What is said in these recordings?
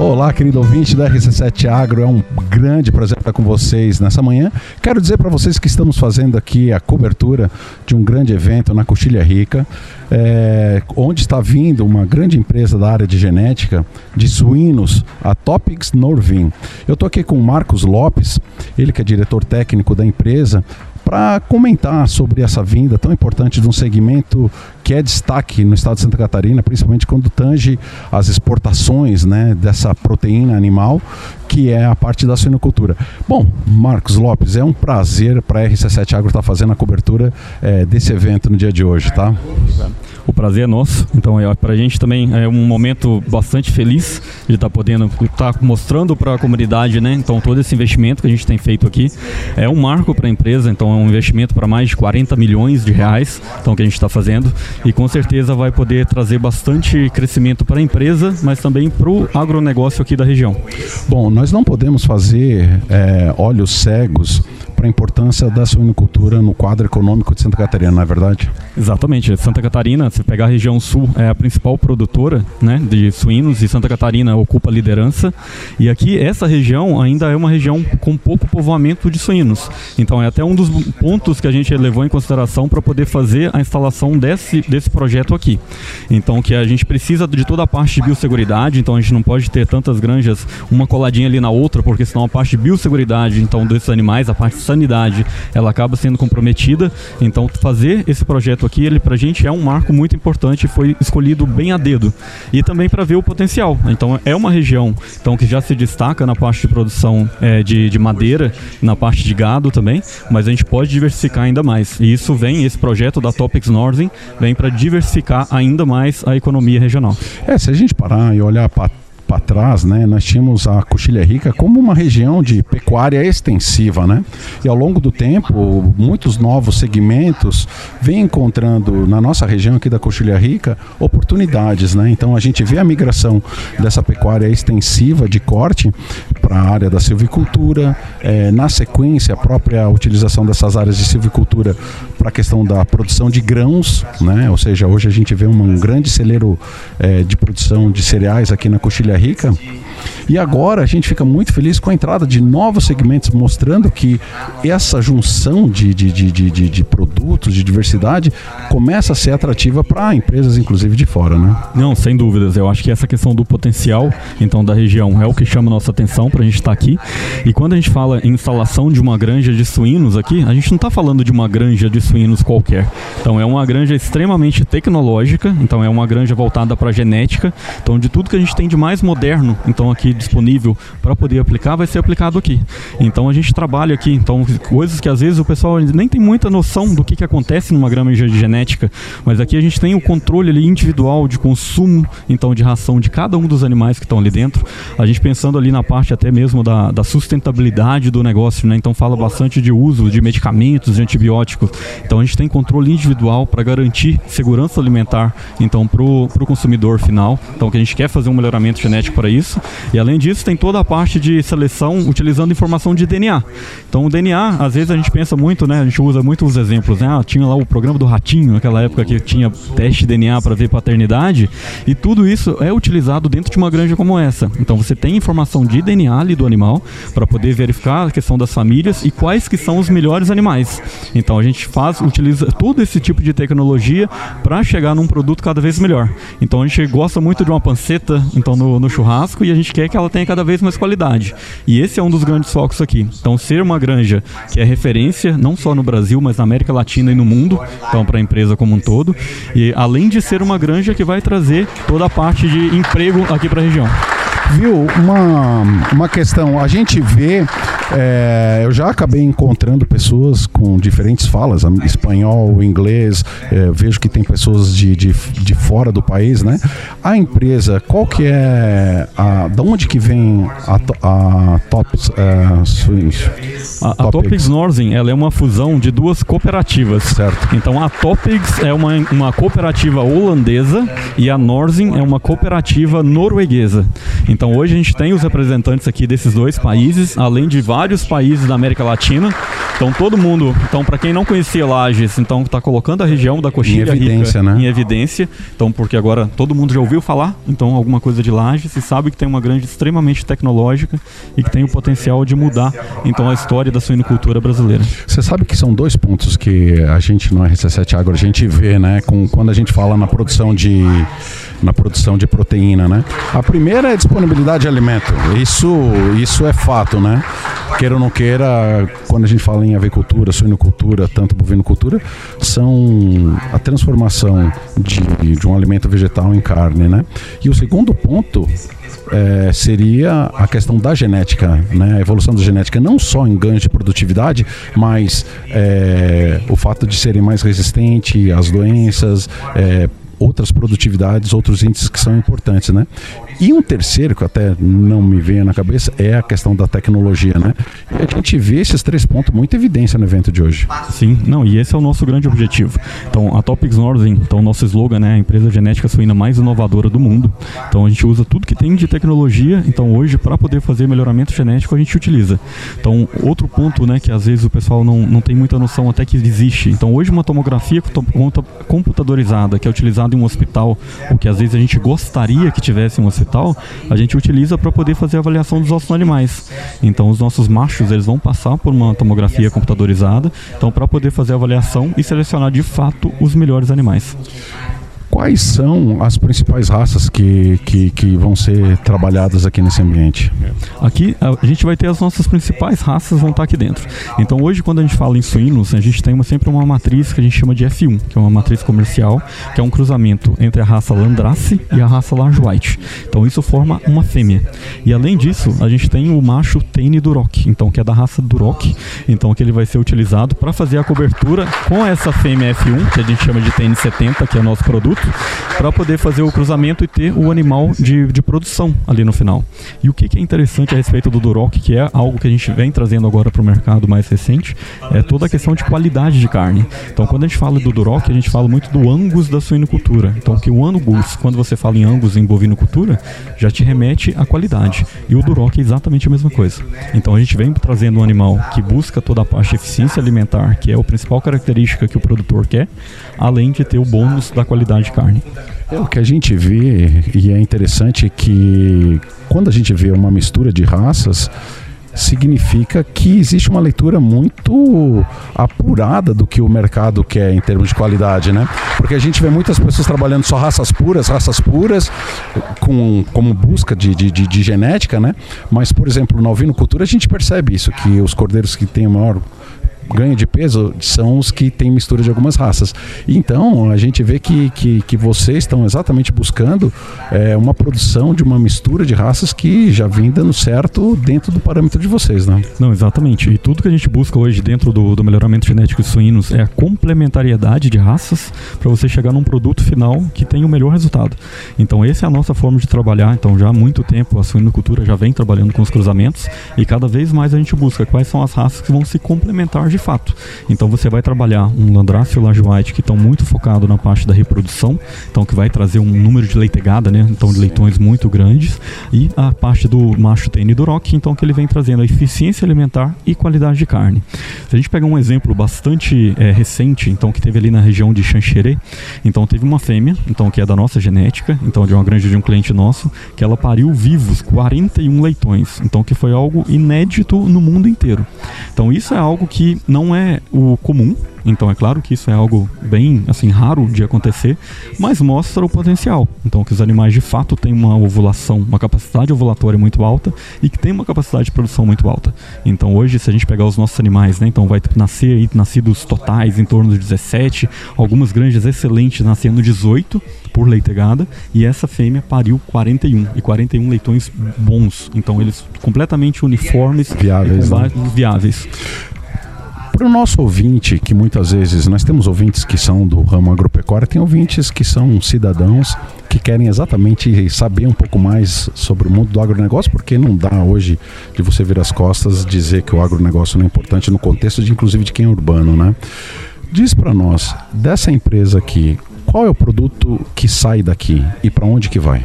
Olá, querido ouvinte da RC7 Agro, é um grande prazer estar com vocês nessa manhã. Quero dizer para vocês que estamos fazendo aqui a cobertura de um grande evento na Coxilha Rica, é, onde está vindo uma grande empresa da área de genética de suínos, a Topics Norvin. Eu estou aqui com o Marcos Lopes, ele que é diretor técnico da empresa, para comentar sobre essa vinda tão importante de um segmento que é destaque no estado de Santa Catarina, principalmente quando tange as exportações né, dessa proteína animal, que é a parte da suinocultura. Bom, Marcos Lopes, é um prazer para a RC7 Agro estar tá fazendo a cobertura é, desse evento no dia de hoje, tá? O prazer é nosso. Então, é, para a gente também é um momento bastante feliz de estar tá podendo estar tá mostrando para a comunidade, né? Então, todo esse investimento que a gente tem feito aqui é um marco para a empresa. Então, é um investimento para mais de 40 milhões de reais, então que a gente está fazendo e com certeza vai poder trazer bastante crescimento para a empresa, mas também para o agronegócio aqui da região. Bom, nós não podemos fazer é, olhos cegos para a importância da suinocultura no quadro econômico de Santa Catarina, não é verdade? Exatamente. Santa Catarina, se pegar a região sul, é a principal produtora né, de suínos e Santa Catarina ocupa a liderança. E aqui, essa região ainda é uma região com pouco povoamento de suínos. Então, é até um dos pontos que a gente levou em consideração para poder fazer a instalação desse, desse projeto aqui. Então, que a gente precisa de toda a parte de biosseguridade, então a gente não pode ter tantas granjas uma coladinha ali na outra, porque senão a parte de biosseguridade, então desses animais, a parte sanidade, ela acaba sendo comprometida. Então, fazer esse projeto aqui, ele pra gente é um marco muito importante, foi escolhido bem a dedo. E também para ver o potencial. Então, é uma região então, que já se destaca na parte de produção é, de, de madeira, na parte de gado também, mas a gente pode diversificar ainda mais. E isso vem, esse projeto da Topics Northern, vem para diversificar ainda mais a economia regional. É, se a gente parar e olhar para para trás, né, nós tínhamos a Coxilha Rica como uma região de pecuária extensiva, né? E ao longo do tempo, muitos novos segmentos vêm encontrando na nossa região aqui da Coxilha Rica oportunidades, né? Então a gente vê a migração dessa pecuária extensiva de corte para a área da silvicultura, é, na sequência a própria utilização dessas áreas de silvicultura para a questão da produção de grãos, né? Ou seja, hoje a gente vê um grande celeiro é, de produção de cereais aqui na Coxilha Rica. E agora a gente fica muito feliz com a entrada de novos segmentos, mostrando que essa junção de, de, de, de, de produtos, de diversidade, começa a ser atrativa para empresas, inclusive de fora, né? Não, sem dúvidas. Eu acho que essa questão do potencial, então, da região é o que chama nossa atenção para a gente estar tá aqui. E quando a gente fala em instalação de uma granja de suínos aqui, a gente não está falando de uma granja de suínos qualquer. Então, é uma granja extremamente tecnológica, então é uma granja voltada para genética, então de tudo que a gente tem de mais moderno, então aqui disponível para poder aplicar, vai ser aplicado aqui. Então a gente trabalha aqui, então coisas que às vezes o pessoal nem tem muita noção do que, que acontece numa granja de genética, mas aqui a gente tem o controle ali individual de consumo, então de ração de cada um dos animais que estão ali dentro. A gente pensando ali na parte até mesmo da, da sustentabilidade do negócio, né? Então fala bastante de uso de medicamentos, de antibióticos. Então a gente tem controle individual para garantir segurança alimentar, então para o consumidor final. Então que a gente quer fazer um melhoramento genético para isso. E além disso, tem toda a parte de seleção utilizando informação de DNA. Então, o DNA, às vezes a gente pensa muito, né? A gente usa muito os exemplos, né? Ah, tinha lá o programa do Ratinho, naquela época que tinha teste de DNA para ver paternidade, e tudo isso é utilizado dentro de uma granja como essa. Então, você tem informação de DNA ali do animal para poder verificar a questão das famílias e quais que são os melhores animais. Então, a gente faz, utiliza todo esse tipo de tecnologia para chegar num produto cada vez melhor. Então, a gente gosta muito de uma panceta, então no, no churrasco e a gente quer que ela tenha cada vez mais qualidade. E esse é um dos grandes focos aqui. Então, ser uma granja que é referência, não só no Brasil, mas na América Latina e no mundo, então para a empresa como um todo. E além de ser uma granja que vai trazer toda a parte de emprego aqui para a região. Viu, uma, uma questão, a gente vê é, eu já acabei encontrando pessoas com diferentes falas, espanhol, inglês, é, vejo que tem pessoas de, de, de, fora do país, né? A empresa, qual que é, a, da onde que vem a, a Tops Swings? A, a Topics Northern, ela é uma fusão de duas cooperativas. Certo. Então a Topics é uma, uma cooperativa holandesa e a Northern é uma cooperativa norueguesa. Então hoje a gente tem os representantes aqui desses dois países, além de vários vários países da América Latina. Então todo mundo, então para quem não conhecia Lages, então está colocando a região da coxilha em evidência, rica né? em evidência. Então porque agora todo mundo já ouviu falar, então alguma coisa de Lages e sabe que tem uma grande extremamente tecnológica e que tem o potencial de mudar então a história da suinocultura brasileira. Você sabe que são dois pontos que a gente no RC7 Agro a gente vê, né, com quando a gente fala na produção de na produção de proteína, né? A primeira é a disponibilidade de alimento. Isso, isso é fato, né? Queira ou não queira, quando a gente fala em avicultura, suinocultura, tanto bovinocultura, são a transformação de, de um alimento vegetal em carne, né? E o segundo ponto é, seria a questão da genética, né? a evolução da genética, não só em ganhos de produtividade, mas é, o fato de serem mais resistentes às doenças, é, outras produtividades, outros índices que são importantes, né? E um terceiro, que até não me veio na cabeça, é a questão da tecnologia, né? E a gente vê esses três pontos muito evidência no evento de hoje. Sim, não, e esse é o nosso grande objetivo. Então, a Topics Northern, então nosso slogan, né, a empresa genética suína mais inovadora do mundo. Então, a gente usa tudo que tem de tecnologia. Então, hoje, para poder fazer melhoramento genético, a gente utiliza. Então, outro ponto, né, que às vezes o pessoal não, não tem muita noção até que existe. Então, hoje, uma tomografia computadorizada que é utilizada em um hospital, ou que às vezes a gente gostaria que tivesse um hospital, a gente utiliza para poder fazer a avaliação dos ossos animais. Então, os nossos machos eles vão passar por uma tomografia computadorizada, então para poder fazer a avaliação e selecionar de fato os melhores animais. Quais são as principais raças que, que, que, vão ser trabalhadas aqui nesse ambiente? Aqui a gente vai ter as nossas principais raças vão estar aqui dentro. Então hoje quando a gente fala em suínos, a gente tem uma, sempre uma matriz que a gente chama de F1, que é uma matriz comercial, que é um cruzamento entre a raça Landrace e a raça Large White. Então isso forma uma fêmea. E além disso, a gente tem o macho Tane Duroc, então que é da raça Duroc, então que ele vai ser utilizado para fazer a cobertura com essa fêmea F1, que a gente chama de TN70, que é nosso produto para poder fazer o cruzamento e ter o animal de, de produção ali no final. E o que, que é interessante a respeito do Duroc, que é algo que a gente vem trazendo agora para o mercado mais recente, é toda a questão de qualidade de carne. Então, quando a gente fala do Duroc, a gente fala muito do Angus da suinocultura. Então, que o Angus, quando você fala em Angus em bovinocultura, já te remete à qualidade. E o Duroc é exatamente a mesma coisa. Então, a gente vem trazendo um animal que busca toda a parte de eficiência alimentar, que é a principal característica que o produtor quer, além de ter o bônus da qualidade de carne. É o que a gente vê, e é interessante que quando a gente vê uma mistura de raças, significa que existe uma leitura muito apurada do que o mercado quer em termos de qualidade, né? Porque a gente vê muitas pessoas trabalhando só raças puras, raças puras, com, como busca de, de, de, de genética, né? Mas, por exemplo, na ovinocultura a gente percebe isso, que os cordeiros que têm maior ganho de peso são os que têm mistura de algumas raças. Então, a gente vê que, que, que vocês estão exatamente buscando é, uma produção de uma mistura de raças que já vem dando certo dentro do parâmetro de vocês, né? Não, exatamente. E tudo que a gente busca hoje dentro do, do melhoramento genético de suínos é a complementariedade de raças para você chegar num produto final que tenha o melhor resultado. Então, essa é a nossa forma de trabalhar. Então, já há muito tempo a suinocultura já vem trabalhando com os cruzamentos e cada vez mais a gente busca quais são as raças que vão se complementar de de fato. Então você vai trabalhar um Landrace e o Large White que estão muito focados na parte da reprodução, então que vai trazer um número de leitegada, né? Então de leitões muito grandes e a parte do macho TN do Rock, então que ele vem trazendo a eficiência alimentar e qualidade de carne. Se a gente pegar um exemplo bastante é, recente, então que teve ali na região de Xanxerê, então teve uma fêmea, então que é da nossa genética, então de uma granja de um cliente nosso, que ela pariu vivos 41 leitões, então que foi algo inédito no mundo inteiro. Então isso é algo que não é o comum, então é claro que isso é algo bem assim raro de acontecer, mas mostra o potencial. Então que os animais de fato têm uma ovulação, uma capacidade ovulatória muito alta e que tem uma capacidade de produção muito alta. Então hoje se a gente pegar os nossos animais, né, então vai nascer aí nascidos totais em torno de 17, algumas granjas excelentes nascendo 18 por leitegada e essa fêmea pariu 41 e 41 leitões bons. Então eles completamente uniformes, viáveis, né? viáveis. Para o nosso ouvinte, que muitas vezes nós temos ouvintes que são do ramo agropecuário, tem ouvintes que são cidadãos que querem exatamente saber um pouco mais sobre o mundo do agronegócio, porque não dá hoje de você vir as costas dizer que o agronegócio não é importante no contexto de inclusive de quem é urbano, né? Diz para nós, dessa empresa aqui, Qual é o produto que sai daqui e para onde que vai?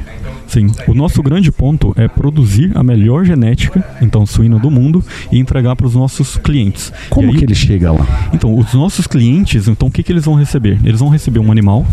Sim, o nosso grande ponto é produzir a melhor genética, então suína do mundo, e entregar para os nossos clientes. Como aí, que ele chega lá? Então, os nossos clientes, então o que, que eles vão receber? Eles vão receber um animal,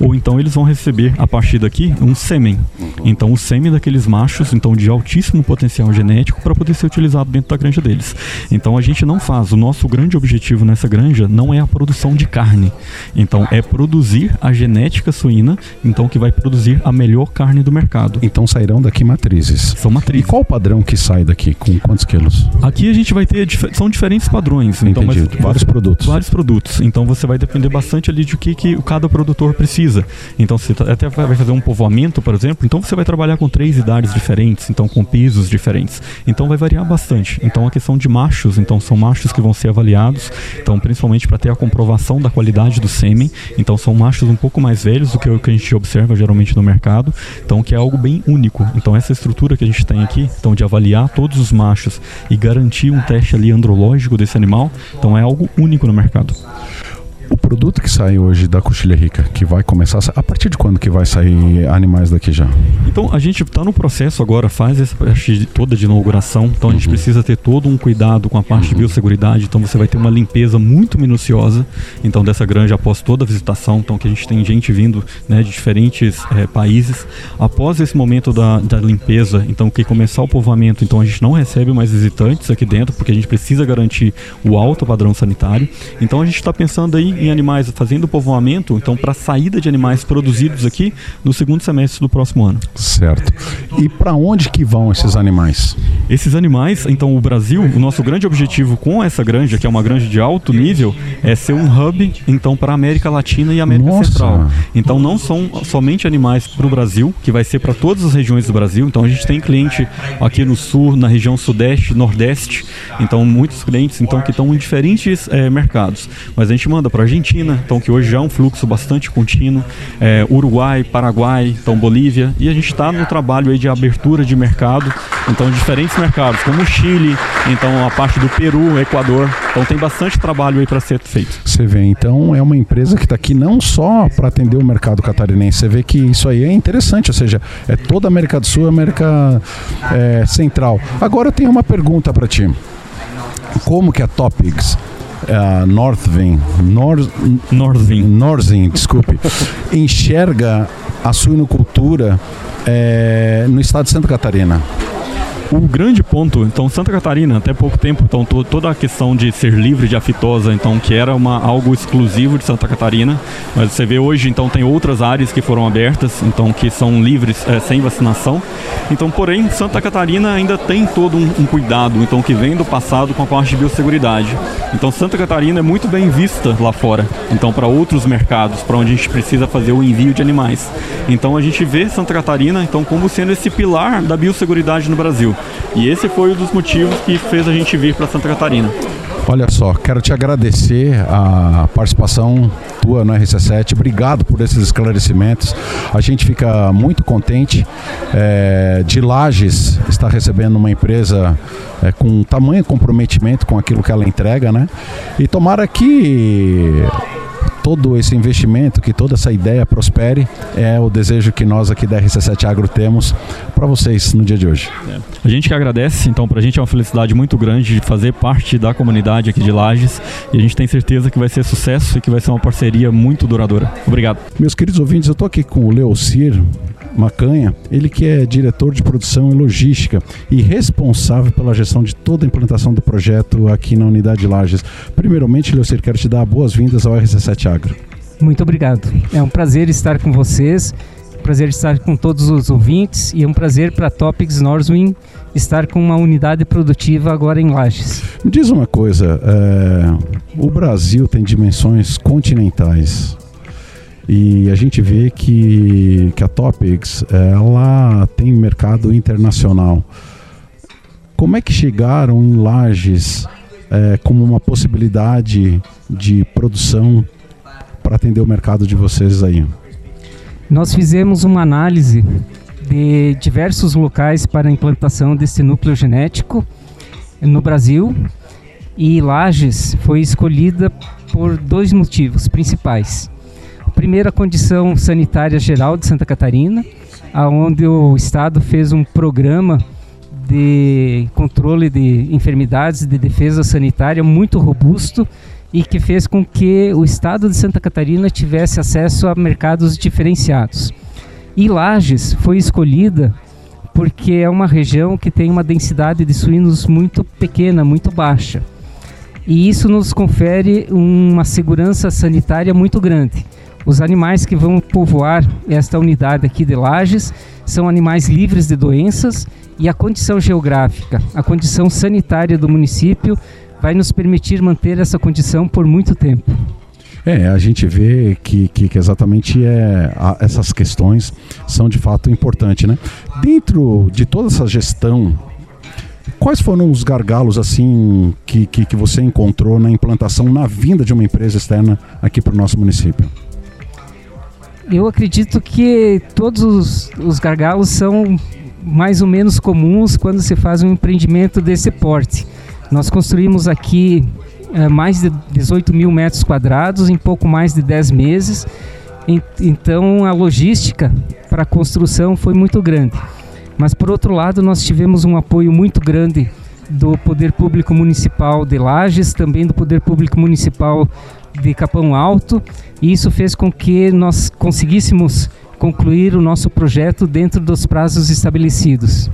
ou então eles vão receber a partir daqui um sêmen. Então, o sêmen daqueles machos, então de altíssimo potencial genético, para poder ser utilizado dentro da granja deles. Então, a gente não faz. O nosso grande objetivo nessa granja não é a produção de carne. Então, é produzir a genética suína, então que vai produzir a melhor carne do mercado. Então sairão daqui matrizes. São matrizes. E qual o padrão que sai daqui? Com quantos quilos? Aqui a gente vai ter são diferentes padrões. Então, Entendi. Então, vários produtos. Vários produtos. Então você vai depender bastante ali de o que, que cada produtor precisa. Então você até vai fazer um povoamento, por exemplo. Então você vai trabalhar com três idades diferentes, então com pesos diferentes. Então vai variar bastante. Então a questão de machos, então são machos que vão ser avaliados. Então principalmente para ter a comprovação da qualidade do sêmen. Então são machos um pouco mais velhos do que o que a gente observa geralmente no mercado. Então que é algo bem único. Então essa estrutura que a gente tem aqui, então de avaliar todos os machos e garantir um teste ali andrológico desse animal, então é algo único no mercado. O produto que sai hoje da Coxilha Rica, que vai começar, a partir de quando que vai sair animais daqui já? Então a gente está no processo agora, faz essa parte toda de inauguração, então a gente uhum. precisa ter todo um cuidado com a parte uhum. de biosseguridade, então você vai ter uma limpeza muito minuciosa, então dessa granja após toda a visitação, então que a gente tem gente vindo né, de diferentes é, países. Após esse momento da, da limpeza, então que começar o povoamento, então a gente não recebe mais visitantes aqui dentro, porque a gente precisa garantir o alto padrão sanitário. Então a gente está pensando aí em animais, fazendo povoamento, então para a saída de animais produzidos aqui no segundo semestre do próximo ano. Certo. E para onde que vão esses animais? Esses animais, então o Brasil, o nosso grande objetivo com essa granja, que é uma granja de alto nível, é ser um hub então para a América Latina e América Nossa. Central. Então não são somente animais para o Brasil, que vai ser para todas as regiões do Brasil. Então a gente tem cliente aqui no sul, na região sudeste, nordeste. Então muitos clientes então que estão em diferentes é, mercados. Mas a gente manda para Argentina, então que hoje já é um fluxo bastante contínuo, é, Uruguai, Paraguai, então Bolívia, e a gente está no trabalho aí de abertura de mercado, então diferentes mercados, como Chile, então a parte do Peru, Equador, então tem bastante trabalho aí para ser feito. Você vê, então é uma empresa que está aqui não só para atender o mercado catarinense, você vê que isso aí é interessante, ou seja, é toda a América do Sul, América é, Central. Agora eu tenho uma pergunta para ti. Como que a Topics uh, Northvin, Nor Northvin, Northvin, desculpe, enxerga a suinocultura é, no estado de Santa Catarina? O grande ponto, então Santa Catarina, até pouco tempo, então to, toda a questão de ser livre de aftosa, então que era uma, algo exclusivo de Santa Catarina, mas você vê hoje, então tem outras áreas que foram abertas, então que são livres é, sem vacinação. Então, porém, Santa Catarina ainda tem todo um, um, cuidado, então que vem do passado com a parte de biosseguridade. Então, Santa Catarina é muito bem vista lá fora, então para outros mercados, para onde a gente precisa fazer o envio de animais. Então, a gente vê Santa Catarina, então como sendo esse pilar da biosseguridade no Brasil. E esse foi um dos motivos que fez a gente vir para Santa Catarina. Olha só, quero te agradecer a participação tua no RC7. Obrigado por esses esclarecimentos. A gente fica muito contente é, de Lages estar recebendo uma empresa é, com tamanho comprometimento com aquilo que ela entrega, né? E tomara que todo esse investimento, que toda essa ideia prospere, é o desejo que nós aqui da RC7 Agro temos para vocês no dia de hoje. É. A gente que agradece, então para a gente é uma felicidade muito grande de fazer parte da comunidade aqui de Lages e a gente tem certeza que vai ser sucesso e que vai ser uma parceria muito duradoura. Obrigado. Meus queridos ouvintes, eu estou aqui com o Leocir, Macanha, ele que é diretor de produção e logística e responsável pela gestão de toda a implantação do projeto aqui na unidade Lages. Primeiramente, Leocir, quero te dar boas-vindas ao RC7 Agro. Muito obrigado. É um prazer estar com vocês, prazer estar com todos os ouvintes e é um prazer para a Topics Northwind estar com uma unidade produtiva agora em Lages. Me diz uma coisa, é, o Brasil tem dimensões continentais. E a gente vê que, que a Topics ela tem mercado internacional. Como é que chegaram em Lages é, como uma possibilidade de produção para atender o mercado de vocês aí? Nós fizemos uma análise de diversos locais para a implantação desse núcleo genético no Brasil e Lages foi escolhida por dois motivos principais primeiro, a condição sanitária geral de Santa Catarina, aonde o Estado fez um programa de controle de enfermidades, de defesa sanitária muito robusto e que fez com que o Estado de Santa Catarina tivesse acesso a mercados diferenciados. E Lages foi escolhida porque é uma região que tem uma densidade de suínos muito pequena, muito baixa. E isso nos confere uma segurança sanitária muito grande. Os animais que vão povoar esta unidade aqui de Lages são animais livres de doenças e a condição geográfica, a condição sanitária do município vai nos permitir manter essa condição por muito tempo. É, a gente vê que, que, que exatamente é, a, essas questões são de fato importantes, né? Dentro de toda essa gestão, quais foram os gargalos assim que, que, que você encontrou na implantação, na vinda de uma empresa externa aqui para o nosso município? Eu acredito que todos os, os gargalos são mais ou menos comuns quando se faz um empreendimento desse porte. Nós construímos aqui é, mais de 18 mil metros quadrados em pouco mais de 10 meses. Então a logística para a construção foi muito grande. Mas por outro lado, nós tivemos um apoio muito grande do Poder Público Municipal de Lages, também do Poder Público Municipal de Capão Alto, e isso fez com que nós conseguíssemos concluir o nosso projeto dentro dos prazos estabelecidos.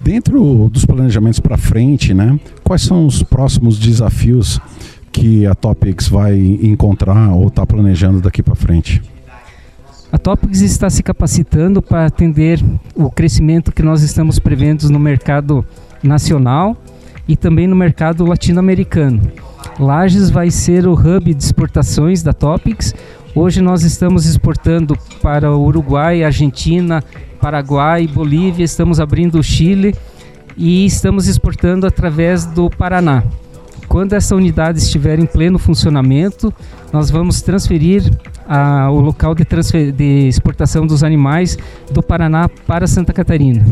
Dentro dos planejamentos para frente, né, quais são os próximos desafios que a Topics vai encontrar ou está planejando daqui para frente? A Topics está se capacitando para atender o crescimento que nós estamos prevendo no mercado nacional e também no mercado latino-americano. Lages vai ser o hub de exportações da Topics. Hoje nós estamos exportando para o Uruguai, Argentina, Paraguai, Bolívia, estamos abrindo o Chile e estamos exportando através do Paraná. Quando essa unidade estiver em pleno funcionamento, nós vamos transferir a, o local de, de exportação dos animais do Paraná para Santa Catarina.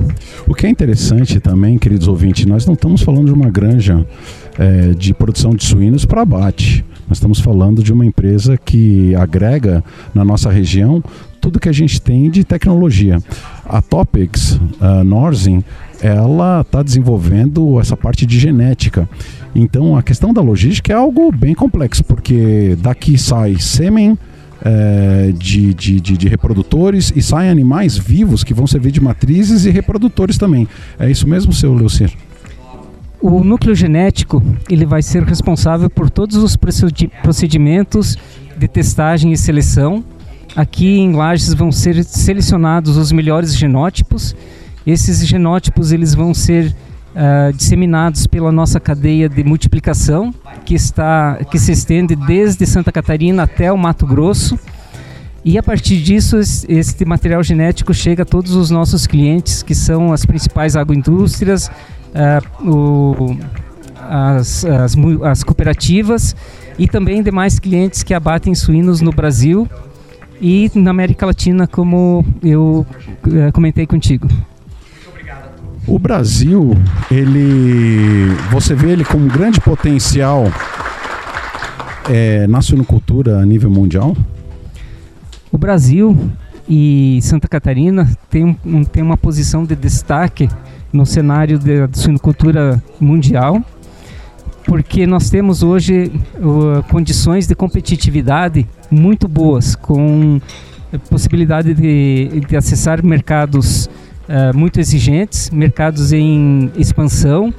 O que é interessante também, queridos ouvintes, nós não estamos falando de uma granja é, de produção de suínos para abate. Nós estamos falando de uma empresa que agrega na nossa região tudo que a gente tem de tecnologia. A Topics a Norzin, ela está desenvolvendo essa parte de genética. Então a questão da logística é algo bem complexo, porque daqui sai sêmen, é, de, de, de, de, reprodutores e saem animais vivos que vão servir de matrizes e reprodutores também. É isso mesmo, seu Leucir? O núcleo genético ele vai ser responsável por todos os procedimentos de testagem e seleção Aqui em Lages vão ser selecionados os melhores genótipos. Esses genótipos eles vão ser uh, disseminados pela nossa cadeia de multiplicação, que está que se estende desde Santa Catarina até o Mato Grosso. E a partir disso, este material genético chega a todos os nossos clientes, que são as principais agroindústrias, uh, o, as, as, as cooperativas e também demais clientes que abatem suínos no Brasil e na América Latina, como eu é, comentei contigo. O Brasil, ele, você vê ele com um grande potencial é, na suinocultura a nível mundial? O Brasil e Santa Catarina tem, um, tem uma posição de destaque no cenário da suinocultura mundial porque nós temos hoje uh, condições de competitividade muito boas, com possibilidade de, de acessar mercados uh, muito exigentes, mercados em expansão,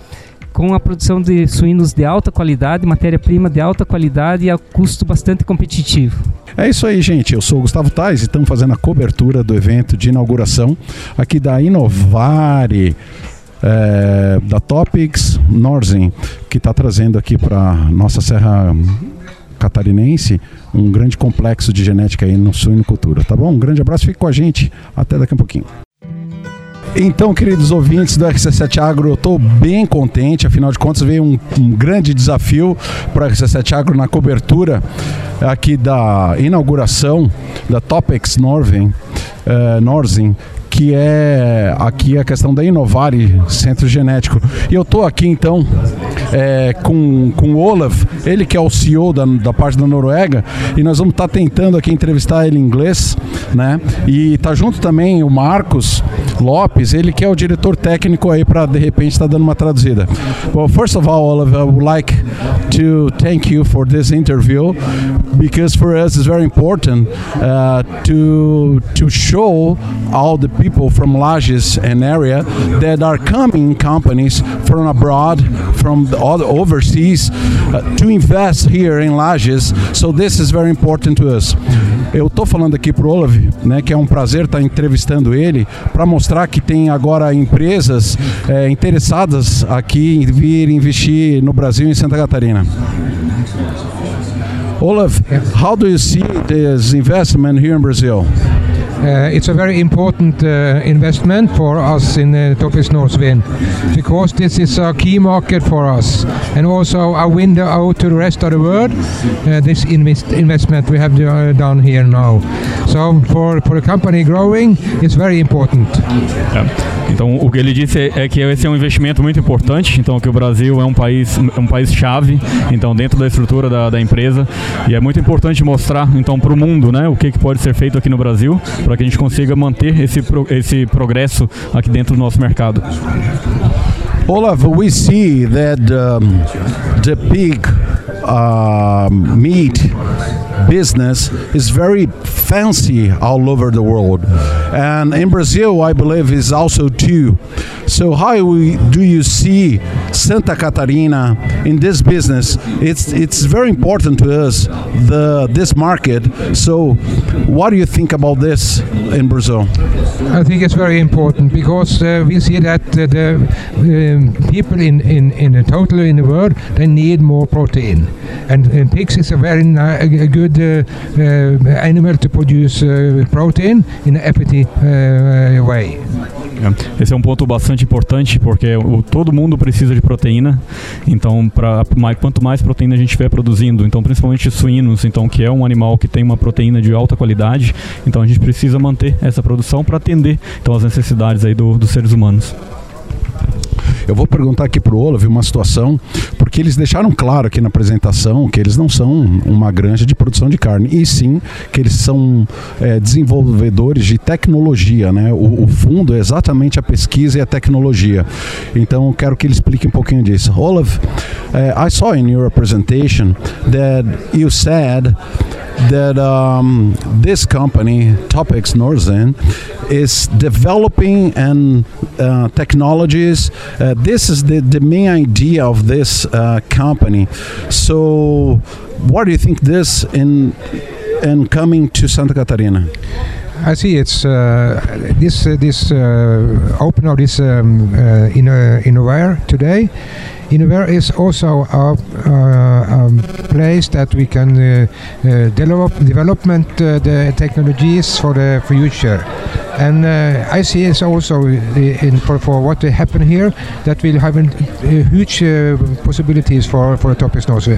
com a produção de suínos de alta qualidade, matéria-prima de alta qualidade e a custo bastante competitivo. É isso aí, gente. Eu sou o Gustavo Tais e estamos fazendo a cobertura do evento de inauguração aqui da Inovare é, da Topics Norzen, que está trazendo aqui para nossa Serra Catarinense um grande complexo de genética aí no suinocultura, tá bom? Um grande abraço, fique com a gente, até daqui a pouquinho. Então, queridos ouvintes do RC7 Agro, eu estou bem contente, afinal de contas veio um, um grande desafio para o RC7 Agro na cobertura aqui da inauguração da Topex Norven, eh, que é aqui a questão da Inovare Centro Genético. E eu estou aqui então é, com, com o Olaf, ele que é o CEO da, da parte da Noruega, e nós vamos estar tá tentando aqui entrevistar ele em inglês, né? E tá junto também o Marcos Lopes, ele que é o diretor técnico aí para de repente estar tá dando uma traduzida. Well, first of all, Olaf, I would like to thank you for this interview because for us it's very important uh, to to show all the people from Lages and area that are coming companies from abroad, from the other overseas, uh, to invest here in Lages. So this is very important to us. Eu estou falando aqui para o Olaf, né, que é um prazer estar tá entrevistando ele, para mostrar que tem agora empresas é, interessadas aqui em vir investir no Brasil em Santa Catarina. Olaf, how do you see this investment here in Brazil? Uh, it's a very important uh, investment for us in uh, Topis Northwind because this is a key market for us and also a window out to the rest of the world. Uh, this invest investment we have done here now. So for, for a company growing, it's very important. Yeah. Então, o que ele disse é, é, que esse é um investimento muito importante, então que o Brasil é um país, um país chave, então dentro da estrutura da, da empresa, e é muito importante mostrar então para o mundo, né, o que, que pode ser feito aqui no Brasil, para que a gente consiga manter esse, esse progresso aqui dentro do nosso mercado. Olaf, we see that um, the pig uh, meat business is very fancy all over the world. And in Brazil, I believe, is also too. So how do you see Santa Catarina in this business? It's it's very important to us the this market. So what do you think about this in Brazil? I think it's very important because uh, we see that uh, the um, people in, in, in the total in the world they need more protein, and, and pigs is a very good uh, uh, animal to produce uh, protein in an equity uh, way. É. Esse é um ponto bastante importante porque o, todo mundo precisa de proteína. Então, pra, mais, quanto mais proteína a gente estiver produzindo, então principalmente suínos, então que é um animal que tem uma proteína de alta qualidade, então a gente precisa manter essa produção para atender então as necessidades aí do, dos seres humanos. Eu vou perguntar aqui para o Olaf uma situação, porque eles deixaram claro aqui na apresentação que eles não são uma granja de produção de carne, e sim que eles são é, desenvolvedores de tecnologia, né? O, o, fundo é exatamente a pesquisa e a tecnologia. Então, quero que ele explique um pouquinho disso. Olaf, uh, I saw in your presentation that you said that um, this company, Topics Norzen, is developing and uh, technologies. Uh, this is the, the main idea of this uh, company. So, what do you think this in in coming to Santa Catarina? I see. It's uh, this uh, this uh, open of this um, uh, in Innovare today. Innovare is also a, uh, um, place that we can uh, uh, develop development the technologies for the future. And I see it's also in for, for what will happen here that we'll have huge possibilities for for the topics also.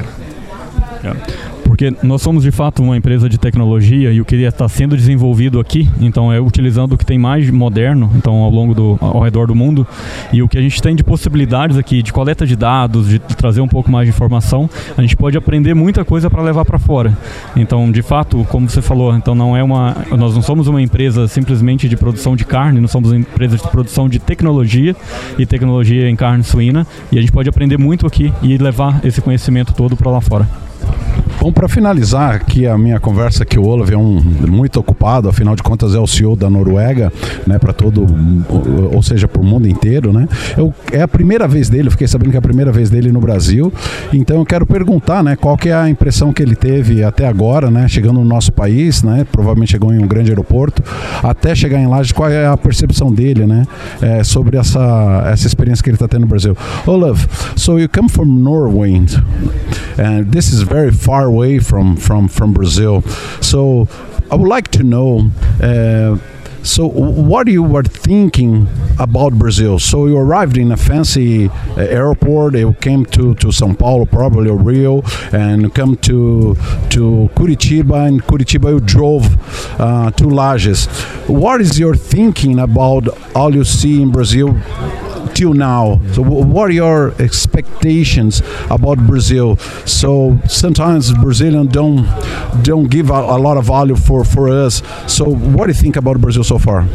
Yeah. Porque nós somos de fato uma empresa de tecnologia e o que está sendo desenvolvido aqui, então é utilizando o que tem mais moderno, então ao longo do ao redor do mundo e o que a gente tem de possibilidades aqui de coleta de dados, de trazer um pouco mais de informação, a gente pode aprender muita coisa para levar para fora. Então, de fato, como você falou, então não é uma nós não somos uma empresa simplesmente de produção de carne, nós somos uma empresa de produção de tecnologia e tecnologia em carne suína e a gente pode aprender muito aqui e levar esse conhecimento todo para lá fora. Bom, para finalizar aqui a minha conversa, que o Olaf é um muito ocupado, afinal de contas é o CEO da Noruega, né, para todo, ou seja, para o mundo inteiro, né? Eu, é a primeira vez dele, fiquei sabendo que é a primeira vez dele no Brasil, então eu quero perguntar, né, qual que é a impressão que ele teve até agora, né, chegando no nosso país, né, provavelmente chegou em um grande aeroporto, até chegar em Lages, qual é a percepção dele, né, é, sobre essa essa experiência que ele está tendo no Brasil. Olaf, so you come from Norway, and this is very far away from from from Brazil. So I would like to know. Uh, so, what you were thinking about Brazil? So, you arrived in a fancy uh, airport. You came to, to São Paulo, probably or Rio, and come to to Curitiba. And Curitiba, you drove uh, to Lages. What is your thinking about all you see in Brazil until now. So, what are your expectations about Brazil? So sometimes Brazilians don't don't give a, a lot of value for for us. So, what do you think about Brazil so far?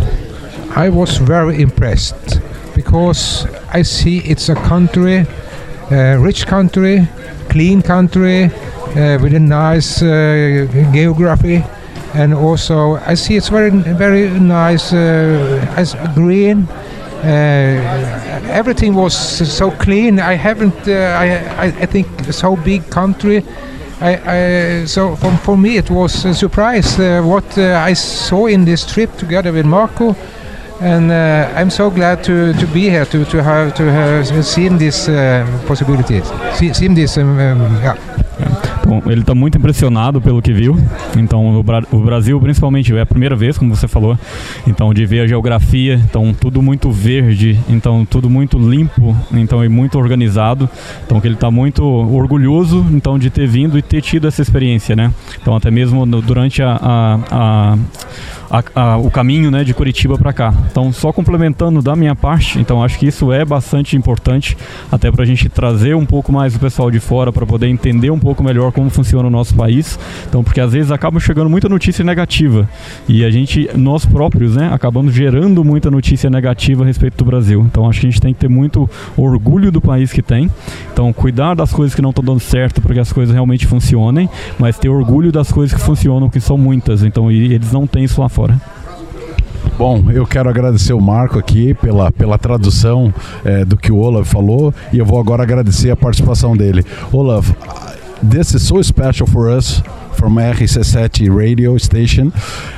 I was very impressed because I see it's a country, uh, rich country, clean country, uh, with a nice uh, geography, and also I see it's very very nice, uh, as green. Uh, everything was so clean. I haven't. Uh, I, I think so big country. I, I, so for, for me it was a surprise uh, what uh, I saw in this trip together with Marco and uh, I'm so glad to, to be here to, to have to have seen these uh, possibilities see, seen this um, um, yeah. Bom, ele está muito impressionado pelo que viu. Então, o, Bra o, Brasil, principalmente, é a primeira vez, como você falou. Então, de ver a geografia, então tudo muito verde, então tudo muito limpo, então e muito organizado. Então, que ele está muito orgulhoso, então, de ter vindo e ter tido essa experiência, né? Então, até mesmo no, durante a, a a, a, o caminho né, de Curitiba para cá. Então, só complementando da minha parte, então acho que isso é bastante importante, até para a gente trazer um pouco mais o pessoal de fora para poder entender um pouco melhor como funciona o nosso país. Então, porque às vezes acaba chegando muita notícia negativa e a gente, nós próprios, né, acabamos gerando muita notícia negativa a respeito do Brasil. Então, acho que a gente tem que ter muito orgulho do país que tem. Então, cuidar das coisas que não estão dando certo para que as coisas realmente funcionem, mas ter orgulho das coisas que funcionam, que são muitas. Então, eles não têm isso lá fora. Bom, eu quero agradecer o Marco aqui pela, pela tradução é, do que o Olaf falou e eu vou agora agradecer a participação dele. Olaf, this is so special for us from RC7 radio station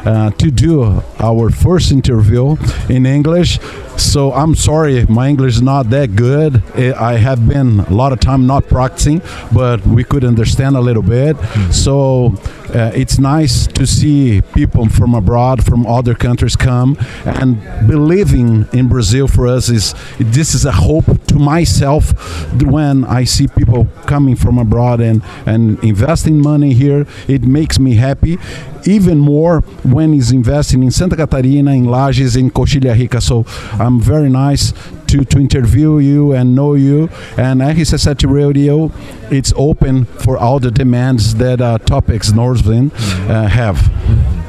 uh, to do our first interview in English. So I'm sorry, my English is not that good. I have been a lot of time not practicing, but we could understand a little bit. Mm. So uh, it's nice to see people from abroad, from other countries come and believing in Brazil for us is this is a hope to myself when I see people coming from abroad and, and investing money here. It makes me happy even more when he's investing in Santa Catarina, in Lages, in Coxilha Rica. So I'm very nice to, to interview you and know you. And RC7 Radio, it's open for all the demands that uh, Topics Northwind uh, have.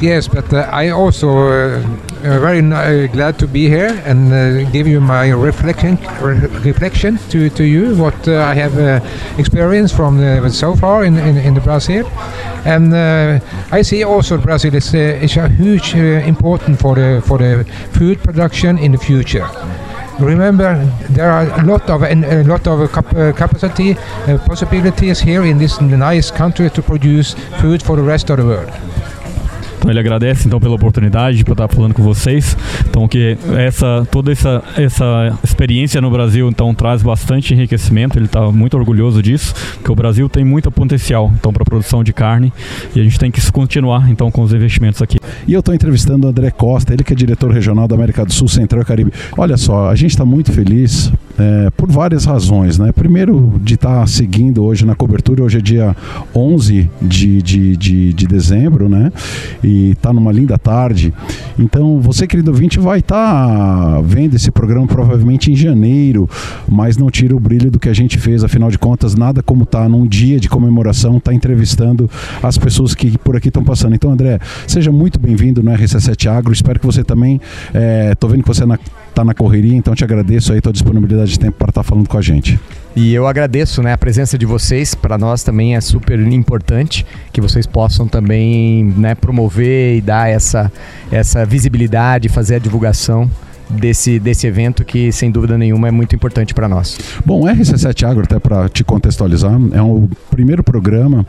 Yes, but uh, I also uh, very uh, glad to be here and uh, give you my reflection re reflection to, to you what uh, I have uh, experienced from the, so far in, in, in the Brazil, and I see also Brazil is, is a huge important for the for the food production in the future. Remember, there are a lot of a lot of cap capacity possibilities here in this nice country to produce food for the rest of the world. Então ele agradece então pela oportunidade de estar falando com vocês. Então que essa toda essa essa experiência no Brasil então traz bastante enriquecimento. Ele está muito orgulhoso disso, porque o Brasil tem muito potencial então para produção de carne e a gente tem que continuar então com os investimentos aqui. E eu estou entrevistando o André Costa, ele que é diretor regional da América do Sul, Central e Caribe. Olha só, a gente está muito feliz é, por várias razões, né? Primeiro, de estar tá seguindo hoje na cobertura, hoje é dia 11 de, de, de, de dezembro, né? E está numa linda tarde. Então, você, querido ouvinte, vai estar tá vendo esse programa provavelmente em janeiro, mas não tira o brilho do que a gente fez, afinal de contas, nada como tá num dia de comemoração, tá entrevistando as pessoas que por aqui estão passando. Então, André, seja muito bem-vindo no RC7 Agro. Espero que você também. Estou é, vendo que você está na, na correria, então te agradeço aí a tua disponibilidade de tempo para estar tá falando com a gente. E eu agradeço né, a presença de vocês, para nós também é super importante que vocês possam também né, promover e dar essa, essa visibilidade, fazer a divulgação desse, desse evento que, sem dúvida nenhuma, é muito importante para nós. Bom, o RC7 Agro, até para te contextualizar, é o primeiro programa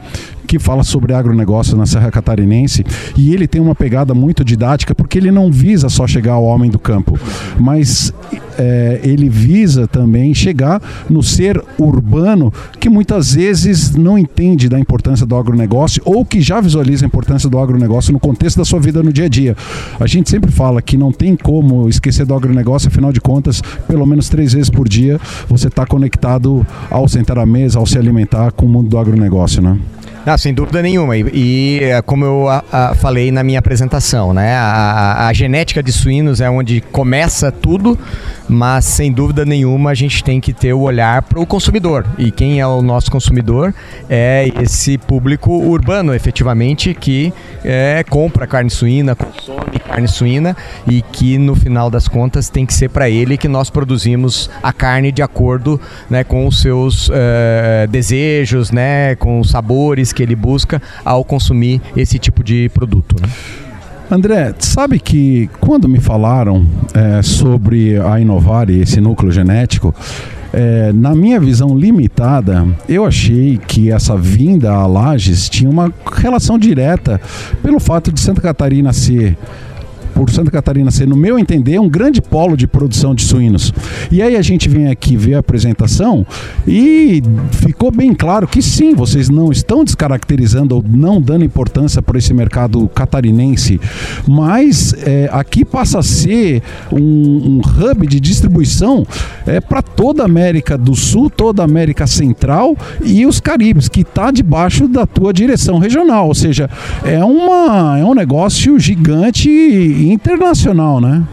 que fala sobre agronegócio na Serra Catarinense e ele tem uma pegada muito didática porque ele não visa só chegar ao homem do campo, mas é, ele visa também chegar no ser urbano que muitas vezes não entende da importância do agronegócio ou que já visualiza a importância do agronegócio no contexto da sua vida no dia a dia. A gente sempre fala que não tem como esquecer do agronegócio, afinal de contas, pelo menos três vezes por dia você está conectado ao sentar à mesa, ao se alimentar com o mundo do agronegócio, né? Ah, sem dúvida nenhuma. E, e é, como eu a, a, falei na minha apresentação, né? A, a, genética de suínos é onde começa tudo, mas sem dúvida nenhuma a gente tem que ter o olhar para o consumidor. E quem é o nosso consumidor é esse público urbano, efetivamente, que é, compra carne suína, consome carne suína e que no final das contas tem que ser para ele que nós produzimos a carne de acordo né, com os seus uh, desejos, né, com os sabores que ele busca ao consumir esse tipo de produto. Né? André, sabe que quando me falaram é, sobre a Inovar e esse núcleo genético, é, na minha visão limitada, eu achei que essa vinda a Lages tinha uma relação direta pelo fato de Santa Catarina ser por Santa Catarina ser, no meu entender, um grande polo de produção de suínos. E aí a gente vem aqui ver a apresentação e ficou bem claro que sim, vocês não estão descaracterizando ou não dando importância para esse mercado catarinense, mas é, aqui passa a ser um, um hub de distribuição é, para toda a América do Sul, toda a América Central e os Caribes, que está debaixo da tua direção regional. Ou seja, é, uma, é um negócio gigante internacional, né?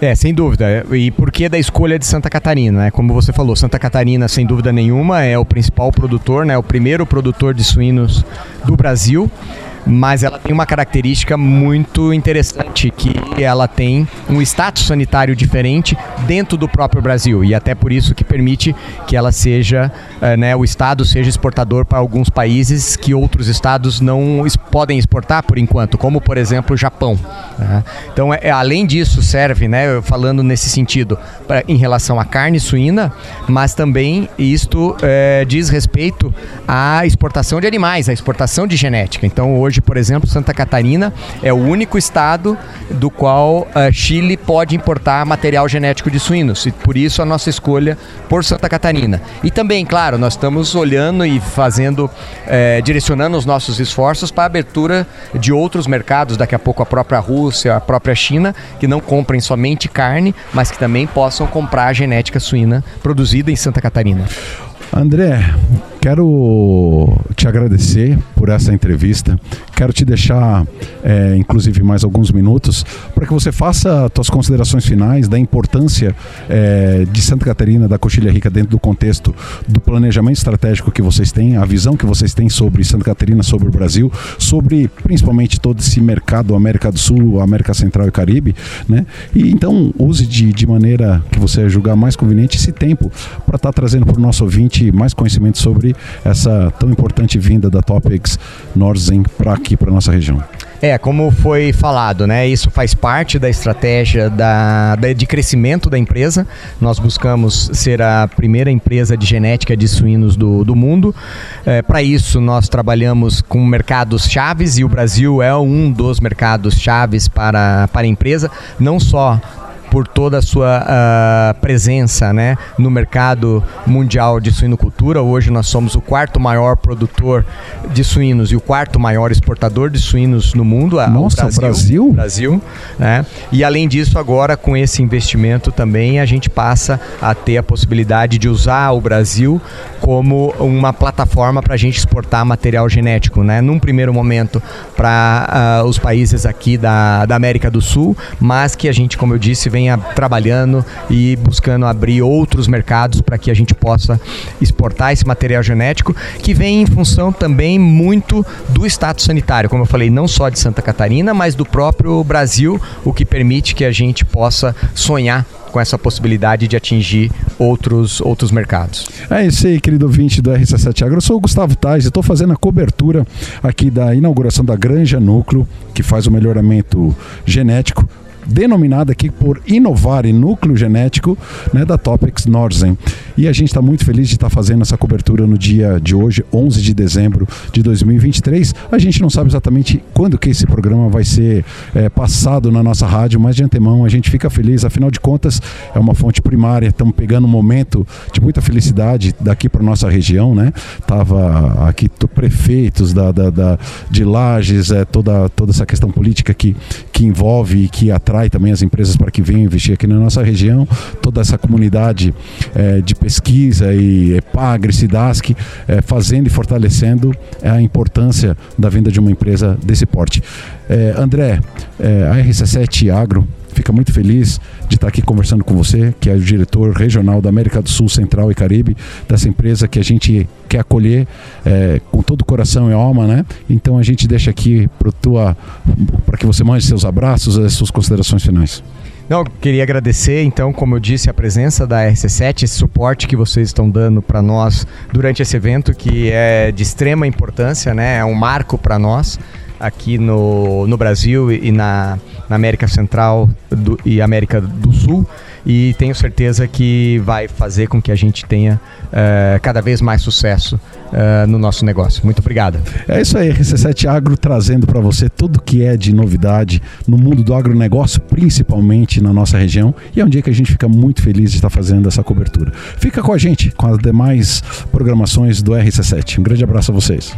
É, sem dúvida. E por que da escolha de Santa Catarina? Né? Como você falou, Santa Catarina, sem dúvida nenhuma, é o principal produtor, né? o primeiro produtor de suínos do Brasil mas ela tem uma característica muito interessante que ela tem um status sanitário diferente dentro do próprio Brasil e até por isso que permite que ela seja, uh, né, o estado seja exportador para alguns países que outros estados não podem exportar por enquanto, como por exemplo o Japão. Né? Então, é, além disso, serve, né, falando nesse sentido, pra, em relação à carne suína, mas também isto é, diz respeito à exportação de animais, à exportação de genética. Então, hoje Hoje, por exemplo, Santa Catarina é o único estado do qual uh, Chile pode importar material genético de suínos. E por isso a nossa escolha por Santa Catarina. E também, claro, nós estamos olhando e fazendo, eh, direcionando os nossos esforços para a abertura de outros mercados, daqui a pouco a própria Rússia, a própria China, que não comprem somente carne, mas que também possam comprar a genética suína produzida em Santa Catarina. André, quero te agradecer por essa entrevista. Quero te deixar, é, inclusive, mais alguns minutos para que você faça suas considerações finais da importância é, de Santa Catarina, da Coxilha Rica, dentro do contexto do planejamento estratégico que vocês têm, a visão que vocês têm sobre Santa Catarina, sobre o Brasil, sobre principalmente todo esse mercado América do Sul, América Central e Caribe, né? E então use de, de maneira que você julgar mais conveniente esse tempo para estar tá trazendo para o nosso ouvinte mais conhecimento sobre essa tão importante vinda da Topics Norzen para aqui, para nossa região. É, como foi falado, né? Isso faz parte da estratégia da, da, de crescimento da empresa. Nós buscamos ser a primeira empresa de genética de suínos do, do mundo. É, Para isso, nós trabalhamos com mercados chaves e o Brasil é um dos mercados chaves para, para a empresa, não só por toda a sua uh, presença né, no mercado mundial de suinocultura. Hoje nós somos o quarto maior produtor de suínos e o quarto maior exportador de suínos no mundo. Nossa, Brasil. Brasil? Brasil né? E além disso, agora com esse investimento também a gente passa a ter a possibilidade de usar o Brasil como uma plataforma para a gente exportar material genético. Né? Num primeiro momento para uh, ah, os países aqui da, da América do Sul, mas que a gente, como eu disse, venha trabalhando e buscando abrir outros mercados para que a gente possa exportar esse material genético, que vem em função também muito do status sanitário, como eu falei, não só de Santa Catarina, mas do próprio Brasil, o que permite que a gente possa sonhar com essa possibilidade de atingir outros, outros mercados. É isso aí, querido ouvinte do RC7 Agro. Eu sou o Gustavo Tais e estou fazendo a cobertura aqui da inauguração da Granja Núcleo, que faz o melhoramento genético denominada aqui por inovar em núcleo genético né, da Topex Norzen. E a gente está muito feliz de estar tá fazendo essa cobertura no dia de hoje, 11 de dezembro de 2023. A gente não sabe exatamente quando que esse programa vai ser é, passado na nossa rádio, mas de antemão a gente fica feliz, afinal de contas é uma fonte primária, estamos pegando um momento de muita felicidade daqui para nossa região, né? Tava aqui prefeitos da, da, da, de Lages, é, toda, toda essa questão política que, que envolve e que atrai atrai também as empresas para que venham investir aqui na nossa região, toda essa comunidade é, de pesquisa e EPAGRE, SIDASC, é, fazendo e fortalecendo a importância da vinda de uma empresa desse porte. É, André, a RC7 Agro fica muito feliz de estar aqui conversando com você, que é o diretor regional da América do Sul, Central e Caribe, dessa empresa que a gente quer acolher é, com todo o coração e alma, né? Então a gente deixa aqui para que você mande seus abraços, as suas considerações finais. Não, queria agradecer, então, como eu disse, a presença da RC7, esse suporte que vocês estão dando para nós durante esse evento, que é de extrema importância, né? É um marco para nós aqui no, no Brasil e na, na América Central do, e América do Sul e tenho certeza que vai fazer com que a gente tenha uh, cada vez mais sucesso uh, no nosso negócio. Muito obrigado. É isso aí, RC7 Agro trazendo para você tudo que é de novidade no mundo do agronegócio, principalmente na nossa região. E é um dia que a gente fica muito feliz de estar fazendo essa cobertura. Fica com a gente com as demais programações do RC7. Um grande abraço a vocês.